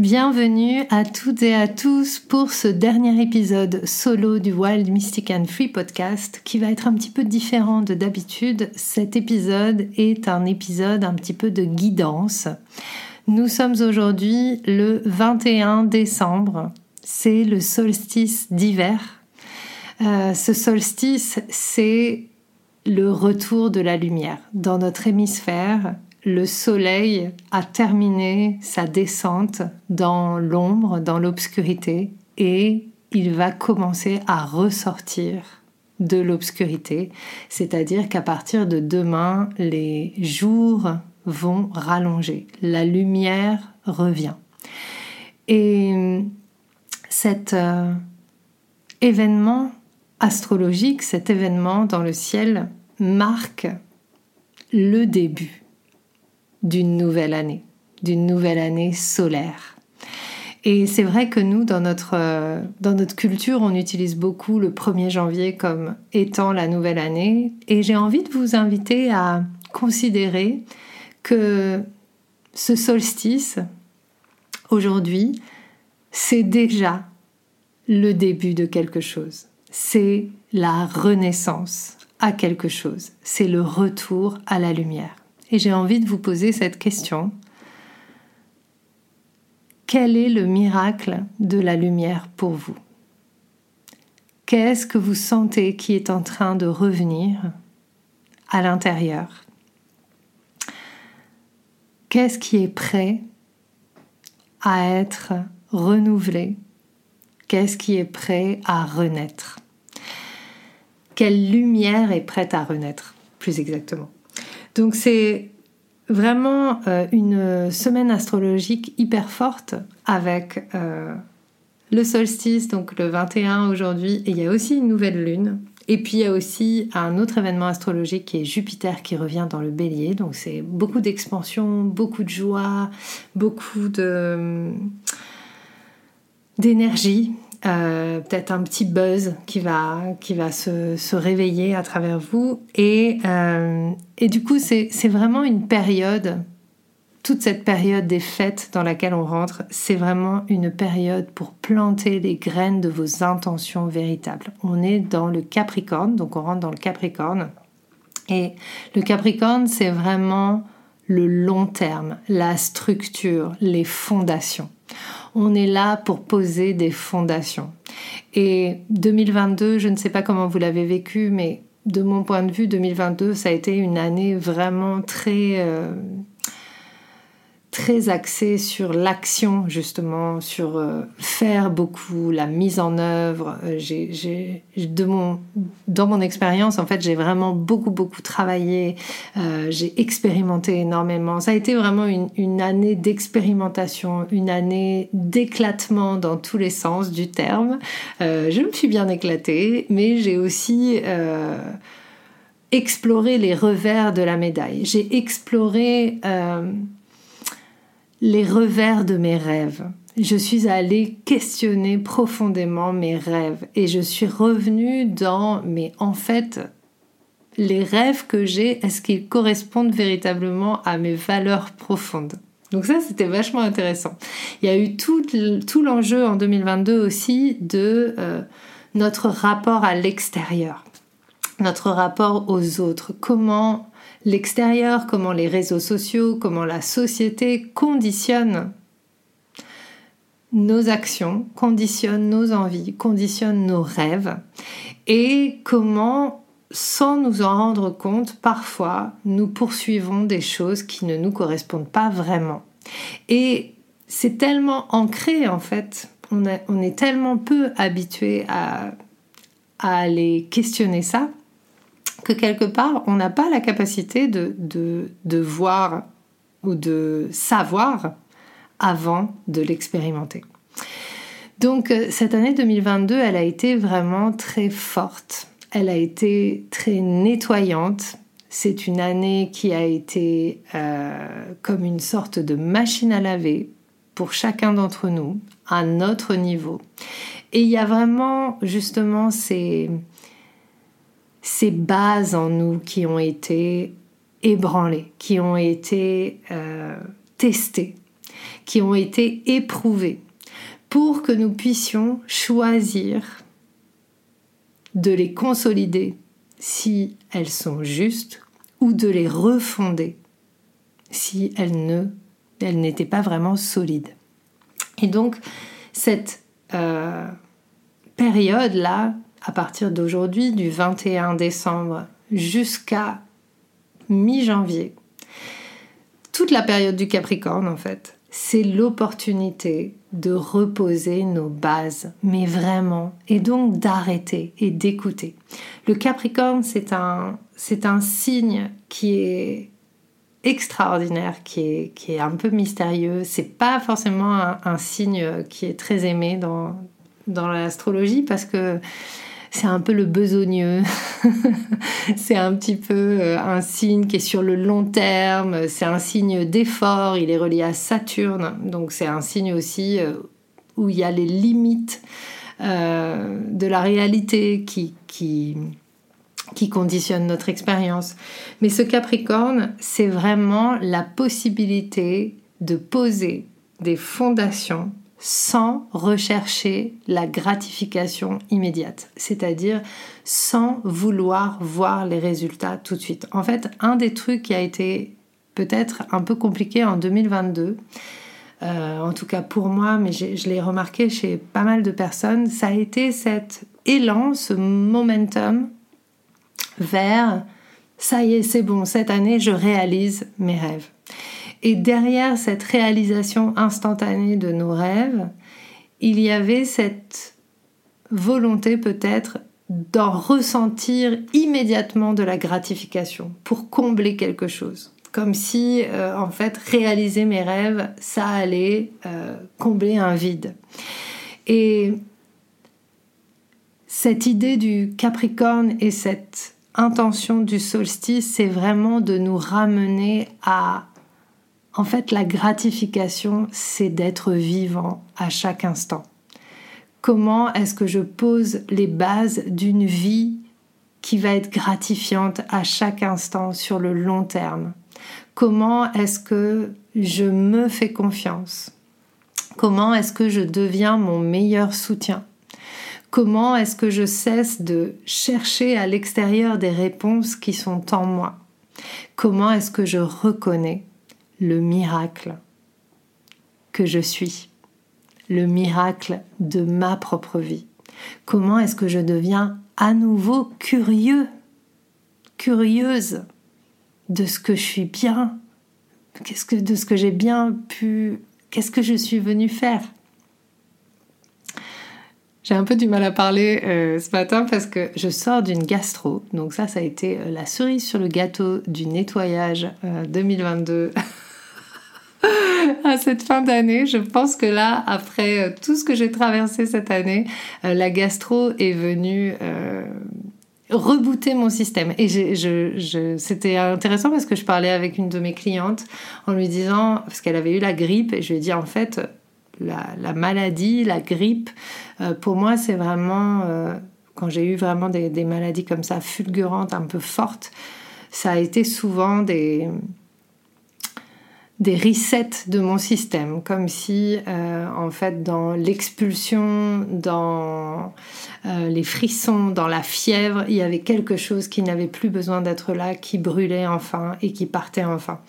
Bienvenue à toutes et à tous pour ce dernier épisode solo du Wild Mystic and Free podcast qui va être un petit peu différent de d'habitude. Cet épisode est un épisode un petit peu de guidance. Nous sommes aujourd'hui le 21 décembre. C'est le solstice d'hiver. Euh, ce solstice, c'est le retour de la lumière dans notre hémisphère le soleil a terminé sa descente dans l'ombre, dans l'obscurité, et il va commencer à ressortir de l'obscurité, c'est-à-dire qu'à partir de demain, les jours vont rallonger, la lumière revient. Et cet euh, événement astrologique, cet événement dans le ciel marque le début d'une nouvelle année, d'une nouvelle année solaire. Et c'est vrai que nous, dans notre, euh, dans notre culture, on utilise beaucoup le 1er janvier comme étant la nouvelle année. Et j'ai envie de vous inviter à considérer que ce solstice, aujourd'hui, c'est déjà le début de quelque chose. C'est la renaissance à quelque chose. C'est le retour à la lumière. Et j'ai envie de vous poser cette question. Quel est le miracle de la lumière pour vous? Qu'est-ce que vous sentez qui est en train de revenir à l'intérieur? Qu'est-ce qui est prêt à être renouvelé? Qu'est-ce qui est prêt à renaître? Quelle lumière est prête à renaître, plus exactement? Donc c'est vraiment euh, une semaine astrologique hyper forte avec euh, le solstice, donc le 21 aujourd'hui, et il y a aussi une nouvelle lune. Et puis il y a aussi un autre événement astrologique qui est Jupiter qui revient dans le bélier. Donc c'est beaucoup d'expansion, beaucoup de joie, beaucoup de d'énergie, euh, peut-être un petit buzz qui va, qui va se, se réveiller à travers vous. Et, euh, et du coup, c'est vraiment une période, toute cette période des fêtes dans laquelle on rentre, c'est vraiment une période pour planter les graines de vos intentions véritables. On est dans le Capricorne, donc on rentre dans le Capricorne. Et le Capricorne, c'est vraiment le long terme, la structure, les fondations on est là pour poser des fondations. Et 2022, je ne sais pas comment vous l'avez vécu, mais de mon point de vue, 2022, ça a été une année vraiment très... Euh, très axé sur l'action justement, sur euh, faire beaucoup, la mise en œuvre. Euh, j'ai, de mon, dans mon expérience, en fait, j'ai vraiment beaucoup beaucoup travaillé. Euh, j'ai expérimenté énormément. Ça a été vraiment une, année d'expérimentation, une année d'éclatement dans tous les sens du terme. je me suis bien éclatée, mais j'ai aussi exploré les revers de la médaille. J'ai exploré les revers de mes rêves. Je suis allée questionner profondément mes rêves et je suis revenue dans, mais en fait, les rêves que j'ai, est-ce qu'ils correspondent véritablement à mes valeurs profondes? Donc ça, c'était vachement intéressant. Il y a eu tout, l'enjeu en 2022 aussi de euh, notre rapport à l'extérieur, notre rapport aux autres, comment l'extérieur, comment les réseaux sociaux, comment la société conditionnent nos actions, conditionnent nos envies, conditionnent nos rêves et comment, sans nous en rendre compte, parfois nous poursuivons des choses qui ne nous correspondent pas vraiment. Et c'est tellement ancré en fait, on, est tellement peu habitué à, à aller questionner ça que quelque part, on n'a pas la capacité de, de, voir ou de savoir avant de l'expérimenter. Donc euh, cette année 2022, elle a été vraiment très forte. Elle a été très nettoyante. C'est une année qui a été euh, comme une sorte de machine à laver pour chacun d'entre nous, à notre niveau. Et il y a vraiment justement ces, ces bases en nous qui ont été ébranlées, qui ont été euh, testées, qui ont été éprouvées pour que nous puissions choisir de les consolider si elles sont justes ou de les refonder si elles n'étaient pas vraiment solides. Et donc cette euh, période là, à partir d'aujourd'hui, du 21 décembre jusqu'à mi-janvier, toute la période du Capricorne en fait, c'est l'opportunité de reposer nos bases, mais vraiment, et donc d'arrêter et d'écouter. Le Capricorne, c'est un, un signe qui est extraordinaire, qui est, qui est un peu mystérieux. C'est pas forcément un, signe qui est très aimé dans, dans l'astrologie parce que c'est un peu le besogneux, c'est un petit peu euh, un signe qui est sur le long terme, c'est un signe d'effort, il est relié à Saturne, donc c'est un signe aussi euh, où il y a les limites euh, de la réalité qui, qui, qui conditionnent notre expérience. Mais ce Capricorne, c'est vraiment la possibilité de poser des fondations sans rechercher la gratification immédiate, c'est-à-dire sans vouloir voir les résultats tout de suite. En fait, un des trucs qui a été peut-être un peu compliqué en 2022, euh, en tout cas pour moi, mais je l'ai remarqué chez pas mal de personnes, ça a été cet élan, ce momentum vers ça y est, c'est bon, cette année, je réalise mes rêves. Et derrière cette réalisation instantanée de nos rêves, il y avait cette volonté peut-être d'en ressentir immédiatement de la gratification pour combler quelque chose. Comme si, euh, en fait, réaliser mes rêves, ça allait euh, combler un vide. Et cette idée du Capricorne et cette intention du solstice, c'est vraiment de nous ramener à en fait, la gratification, c'est d'être vivant à chaque instant. Comment est-ce que je pose les bases d'une vie qui va être gratifiante à chaque instant sur le long terme? Comment est-ce que je me fais confiance? Comment est-ce que je deviens mon meilleur soutien? Comment est-ce que je cesse de chercher à l'extérieur des réponses qui sont en moi? Comment est-ce que je reconnais? Le miracle que je suis, le miracle de ma propre vie. Comment est-ce que je deviens à nouveau curieux, curieuse de ce que je suis bien, qu'est-ce que de ce que j'ai bien pu, qu'est-ce que je suis venue faire? J'ai un peu du mal à parler euh, ce matin parce que je sors d'une gastro. Donc ça, ça a été euh, la cerise sur le gâteau du nettoyage 2022. À cette fin d'année. Je pense que là, après euh, tout ce que j'ai traversé cette année, euh, la gastro est venue euh, rebooter mon système. Et c'était intéressant parce que je parlais avec une de mes clientes en lui disant, parce qu'elle avait eu la grippe, et je lui ai dit en fait, la, maladie, la grippe, pour moi, c'est vraiment, quand j'ai eu vraiment des maladies comme ça, fulgurantes, un peu fortes, ça a été souvent des des resets de mon système, comme si euh, en fait dans l'expulsion, dans euh, les frissons, dans la fièvre, il y avait quelque chose qui n'avait plus besoin d'être là, qui brûlait enfin et qui partait enfin.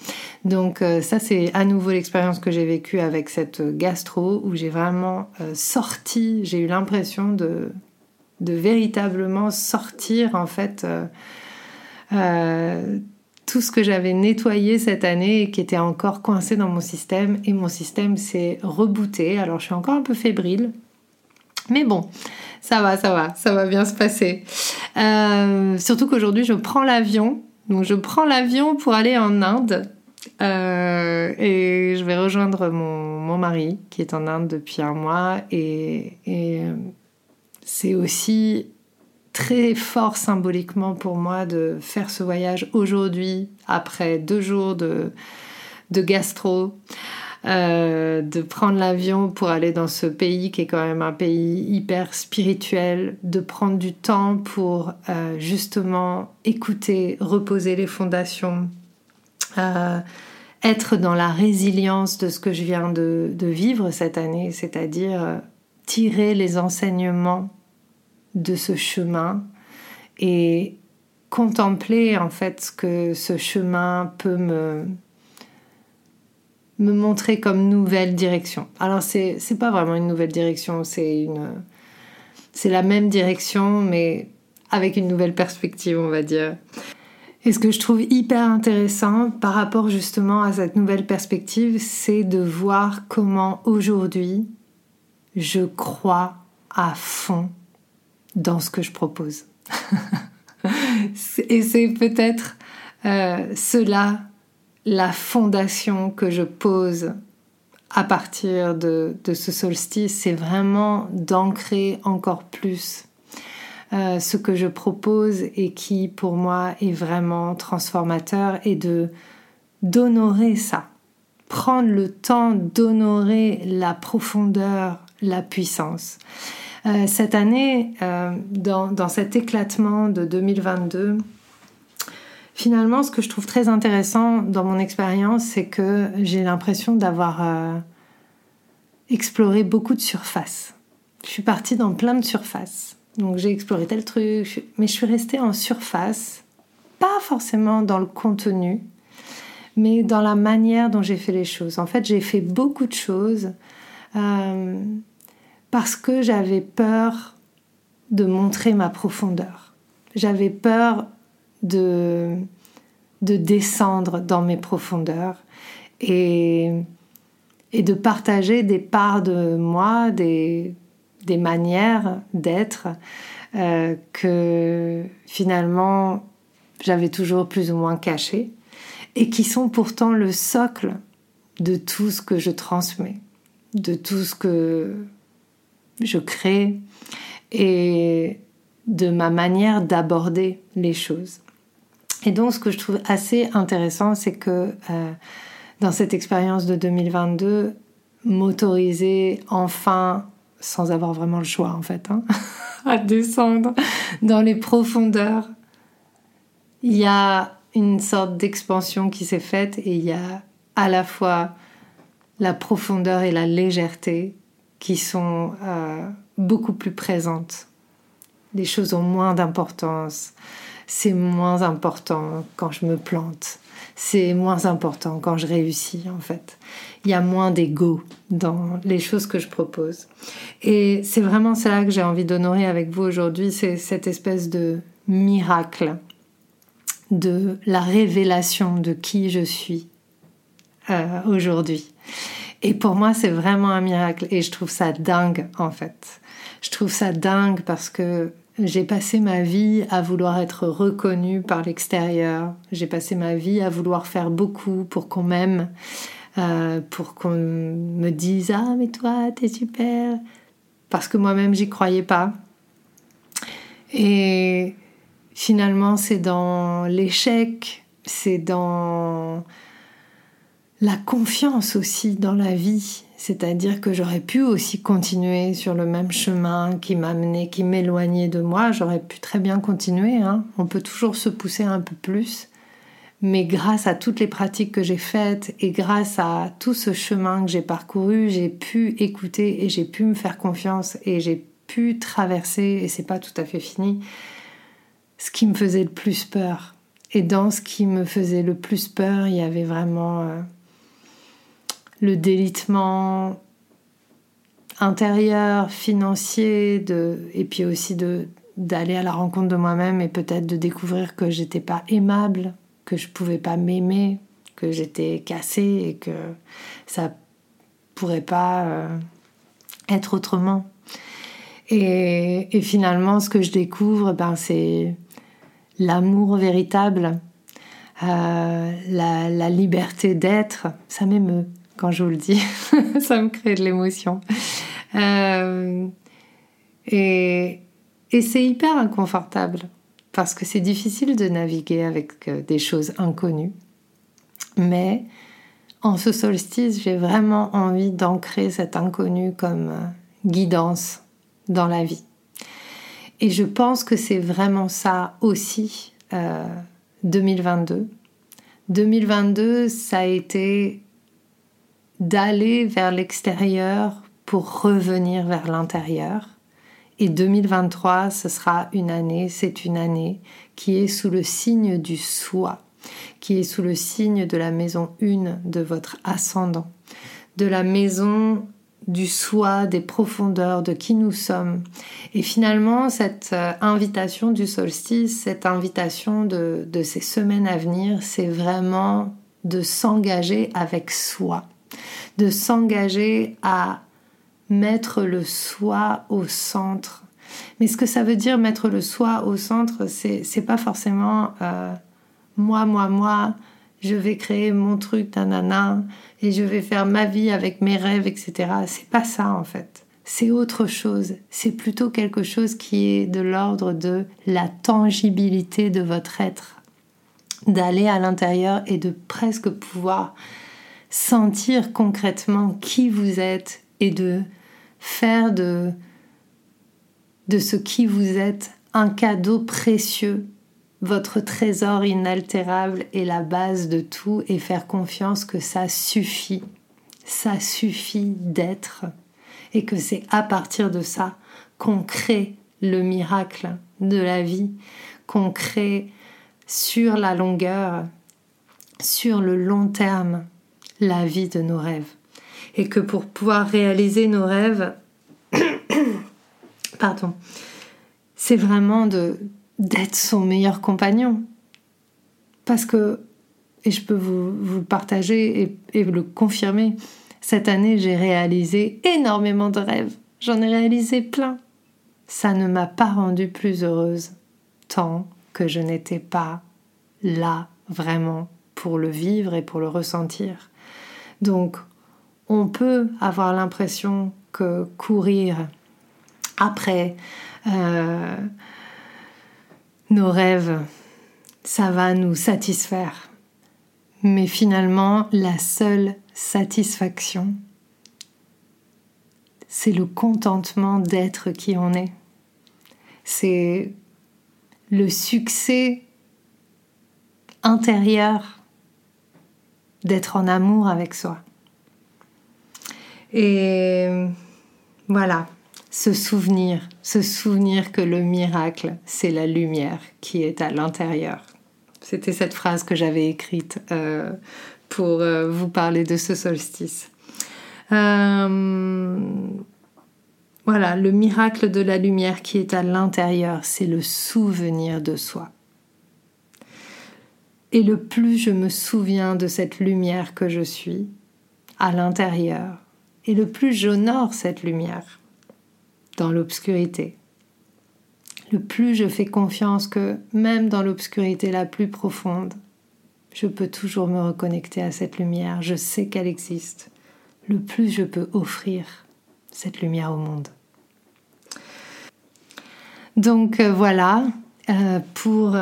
Donc euh, ça c'est à nouveau l'expérience que j'ai vécue avec cette gastro où j'ai vraiment sorti, j'ai eu l'impression de, de véritablement sortir en fait tout ce que j'avais nettoyé cette année et qui était encore coincé dans mon système. Et mon système s'est rebooté. Alors je suis encore un peu fébrile. Mais bon, ça va, ça va, ça va bien se passer. Euh, surtout qu'aujourd'hui, je prends l'avion. Donc je prends l'avion pour aller en Inde. Euh, et je vais rejoindre mon, mari qui est en Inde depuis un mois et, et c'est aussi très fort symboliquement pour moi de faire ce voyage aujourd'hui après deux jours de, de gastro. Euh, de prendre l'avion pour aller dans ce pays qui est quand même un pays hyper spirituel, de prendre du temps pour euh, justement écouter, reposer les fondations, euh, être dans la résilience de ce que je viens de, de vivre cette année, c'est-à-dire tirer les enseignements de ce chemin et contempler en fait ce que ce chemin peut me me montrer comme nouvelle direction. Alors c'est c'est pas vraiment une nouvelle direction, c'est une c'est la même direction mais avec une nouvelle perspective, on va dire. Et ce que je trouve hyper intéressant par rapport justement à cette nouvelle perspective, c'est de voir comment aujourd'hui je crois à fond dans ce que je propose. Et c'est peut-être euh, cela la fondation que je pose à partir de, ce solstice, c'est vraiment d'ancrer encore plus euh, ce que je propose et qui pour moi est vraiment transformateur et de d'honorer ça, prendre le temps d'honorer la profondeur, la puissance. Euh, cette année, euh, dans, cet éclatement de 2022, finalement, ce que je trouve très intéressant dans mon expérience, c'est que j'ai l'impression d'avoir euh, exploré beaucoup de surfaces. Je suis partie dans plein de surfaces. Donc j'ai exploré tel truc, mais je suis restée en surface, pas forcément dans le contenu, mais dans la manière dont j'ai fait les choses. En fait, j'ai fait beaucoup de choses parce que j'avais peur de montrer ma profondeur. J'avais peur de, de descendre dans mes profondeurs et, de partager des parts de moi, des, des manières d'être euh, que finalement j'avais toujours plus ou moins cachées et qui sont pourtant le socle de tout ce que je transmets, de tout ce que je crée et de ma manière d'aborder les choses. Et donc ce que je trouve assez intéressant, c'est que euh, dans cette expérience de 2022, m'autoriser enfin, sans avoir vraiment le choix en fait, hein, à descendre dans les profondeurs, il y a une sorte d'expansion qui s'est faite et il y a à la fois la profondeur et la légèreté qui sont euh, beaucoup plus présentes. Les choses ont moins d'importance. C'est moins important quand je me plante. C'est moins important quand je réussis, en fait. Il y a moins d'ego dans les choses que je propose. Et c'est vraiment cela que j'ai envie d'honorer avec vous aujourd'hui, c'est cette espèce de miracle de la révélation de qui je suis euh, aujourd'hui. Et pour moi, c'est vraiment un miracle et je trouve ça dingue en fait. Je trouve ça dingue parce que j'ai passé ma vie à vouloir être reconnue par l'extérieur. J'ai passé ma vie à vouloir faire beaucoup pour qu'on m'aime, euh, pour qu'on me dise ah mais toi t'es super, parce que moi-même j'y croyais pas. Et finalement c'est dans l'échec, c'est dans la confiance aussi dans la vie, c'est-à-dire que j'aurais pu aussi continuer sur le même chemin qui m'amenait, qui m'éloignait de moi, j'aurais pu très bien continuer, hein. on peut toujours se pousser un peu plus, mais grâce à toutes les pratiques que j'ai faites et grâce à tout ce chemin que j'ai parcouru, j'ai pu écouter et j'ai pu me faire confiance et j'ai pu traverser, et c'est pas tout à fait fini, ce qui me faisait le plus peur. Et dans ce qui me faisait le plus peur, il y avait vraiment... Le délitement intérieur, financier, et puis aussi de d'aller à la rencontre de moi-même et peut-être de découvrir que j'étais pas aimable, que je pouvais pas m'aimer, que j'étais cassée et que ça pourrait pas euh, être autrement. Et, et, finalement, ce que je découvre, ben, c'est l'amour véritable euh, la, liberté d'être. Ça m'émeut quand je vous le dis, ça me crée de l'émotion. Euh, et, c'est hyper inconfortable parce que c'est difficile de naviguer avec euh, des choses inconnues. Mais en ce solstice, j'ai vraiment envie d'ancrer cet inconnu comme guidance dans la vie. Et je pense que c'est vraiment ça aussi 2022. Euh, 2022, ça a été d'aller vers l'extérieur pour revenir vers l'intérieur. Et 2023, ce sera une année, c'est une année qui est sous le signe du soi, qui est sous le signe de la maison 1 de votre ascendant, de la maison du soi, des profondeurs, de qui nous sommes. Et finalement, cette euh, invitation du solstice, cette invitation de, ces semaines à venir, c'est vraiment de s'engager avec soi, de s'engager à mettre le soi au centre. Mais ce que ça veut dire mettre le soi au centre, c'est pas forcément euh, moi, moi, moi, je vais créer mon truc, nanana, et je vais faire ma vie avec mes rêves, etc. C'est pas ça en fait. C'est autre chose. C'est plutôt quelque chose qui est de l'ordre de la tangibilité de votre être. D'aller à l'intérieur et de presque pouvoir sentir concrètement qui vous êtes et de faire de, ce qui vous êtes un cadeau précieux votre trésor inaltérable est la base de tout et faire confiance que ça suffit. Ça suffit d'être et que c'est à partir de ça qu'on crée le miracle de la vie, qu'on crée sur la longueur, sur le long terme, la vie de nos rêves. Et que pour pouvoir réaliser nos rêves, pardon, c'est vraiment d'être son meilleur compagnon. Parce que, et je peux vous, vous partager et, et le confirmer, cette année j'ai réalisé énormément de rêves. J'en ai réalisé plein. Ça ne m'a pas rendue plus heureuse tant que je n'étais pas là vraiment pour le vivre et pour le ressentir. Donc, on peut avoir l'impression que courir après euh, nos rêves, ça va nous satisfaire. Mais finalement, la seule satisfaction, c'est le contentement d'être qui on est. C'est le succès intérieur d'être en amour avec soi. Et voilà, se souvenir, se souvenir que le miracle, c'est la lumière qui est à l'intérieur. C'était cette phrase que j'avais écrite euh, pour euh, vous parler de ce solstice. Euh, voilà, le miracle de la lumière qui est à l'intérieur, c'est le souvenir de soi. Et le plus je me souviens de cette lumière que je suis à l'intérieur, et le plus j'honore cette lumière, dans l'obscurité. Le plus je fais confiance que même dans l'obscurité la plus profonde, je peux toujours me reconnecter à cette lumière, je sais qu'elle existe, le plus je peux offrir cette lumière au monde. Donc euh, voilà euh, pour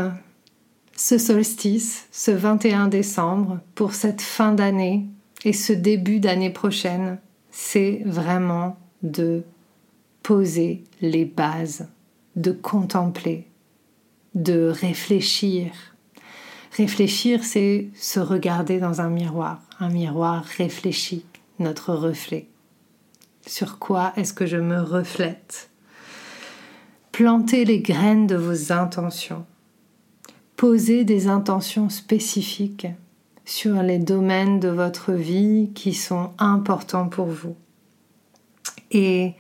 ce solstice, ce 21 décembre, pour cette fin d'année et ce début d'année prochaine, c'est vraiment de poser les bases, de contempler, de réfléchir. Réfléchir, c'est se regarder dans un miroir, un miroir réfléchi, notre reflet. Sur quoi est-ce que je me reflète? Planter les graines de vos intentions. Poser des intentions spécifiques sur les domaines de votre vie qui sont importants pour vous. Et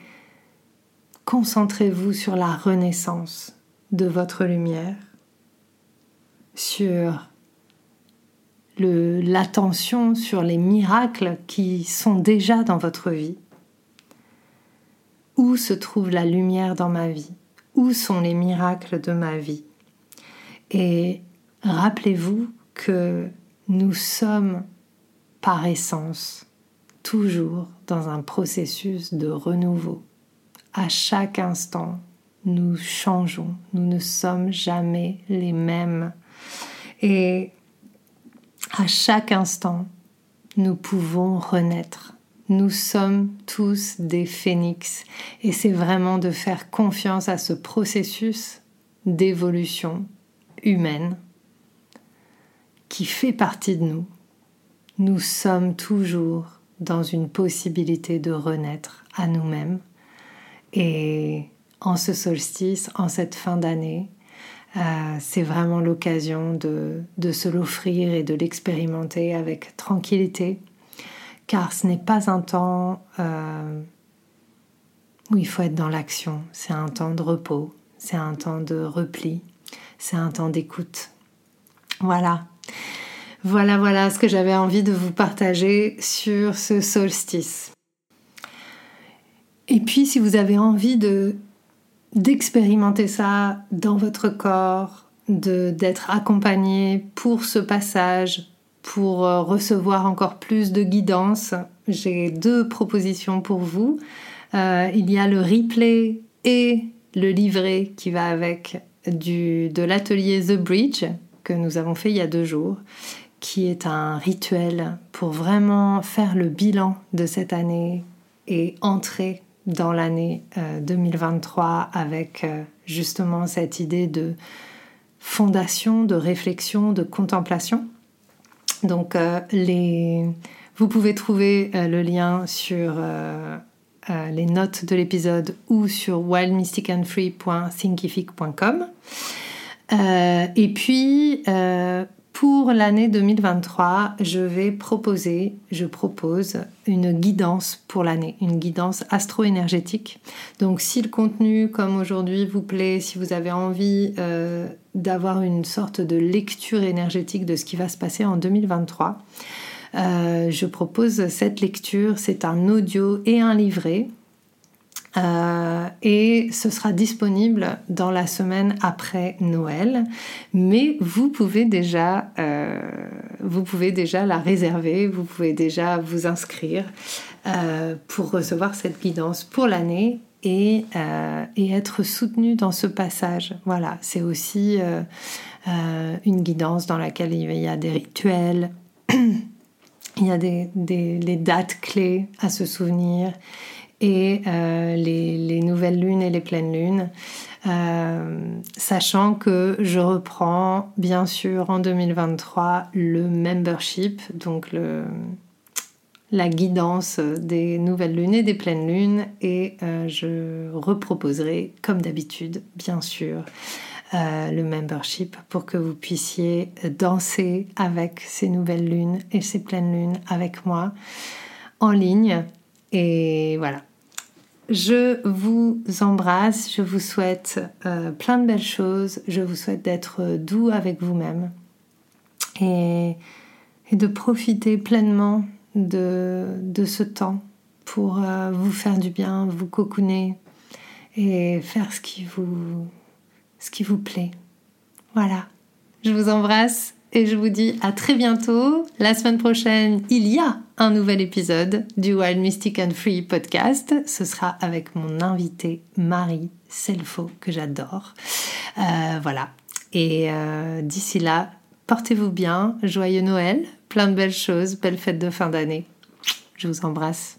concentrez-vous sur la renaissance de votre lumière, sur l'attention sur les miracles qui sont déjà dans votre vie. Où se trouve la lumière dans ma vie? Où sont les miracles de ma vie? Et rappelez-vous que nous sommes par essence toujours dans un processus de renouveau. À chaque instant, nous changeons, nous ne sommes jamais les mêmes. Et à chaque instant, nous pouvons renaître. Nous sommes tous des phénix et c'est vraiment de faire confiance à ce processus d'évolution humaine qui fait partie de nous. Nous sommes toujours dans une possibilité de renaître à nous-mêmes et en ce solstice, en cette fin d'année, euh, c'est vraiment l'occasion de, se l'offrir et de l'expérimenter avec tranquillité, car ce n'est pas un temps euh, où il faut être dans l'action, c'est un temps de repos, c'est un temps de repli, c'est un temps d'écoute. Voilà. Voilà, voilà ce que j'avais envie de vous partager sur ce solstice. Et puis, si vous avez envie de d'expérimenter ça dans votre corps, de d'être accompagné pour ce passage, pour euh, recevoir encore plus de guidance, j'ai deux propositions pour vous. Euh, il y a le replay et le livret qui va avec de l'atelier The Bridge que nous avons fait il y a deux jours, qui est un rituel pour vraiment faire le bilan de cette année et entrer dans l'année 2023 euh, avec euh, justement cette idée de fondation, de réflexion, de contemplation. Donc euh, les... vous pouvez trouver le lien sur les notes de l'épisode ou sur wildmysticandfree.thinkific.com. et puis pour l'année 2023, je vais proposer, je propose une guidance pour l'année, une guidance astro-énergétique. Donc si le contenu comme aujourd'hui vous plaît, si vous avez envie euh, d'avoir une sorte de lecture énergétique de ce qui va se passer en 2023, euh, je propose cette lecture. C'est un audio et un livret euh, et ce sera disponible dans la semaine après Noël. Mais vous pouvez déjà, euh, vous pouvez déjà la réserver, vous pouvez déjà vous inscrire pour recevoir cette guidance pour l'année et, être soutenu dans ce passage. Voilà, c'est aussi une guidance dans laquelle il y a des rituels, il y a des, dates clés à se souvenir et euh, les, nouvelles lunes et les pleines lunes, euh, sachant que je reprends bien sûr en 2023 le membership, donc le, la guidance des nouvelles lunes et des pleines lunes, et euh, je reproposerai comme d'habitude, bien sûr, le membership pour que vous puissiez danser avec ces nouvelles lunes et ces pleines lunes avec moi en ligne. Et voilà, je vous embrasse, je vous souhaite euh, plein de belles choses, je vous souhaite d'être doux avec vous-même et, de profiter pleinement de, ce temps pour euh, vous faire du bien, vous cocooner et faire ce qui vous, ce qui vous plaît. Voilà, je vous embrasse et je vous dis à très bientôt. La semaine prochaine, il y a un nouvel épisode du Wild Mystic and Free podcast. Ce sera avec mon invité Marie Selfo que j'adore. Euh, voilà. Et euh, d'ici là, portez-vous bien, joyeux Noël, plein de belles choses, belles fêtes de fin d'année. Je vous embrasse.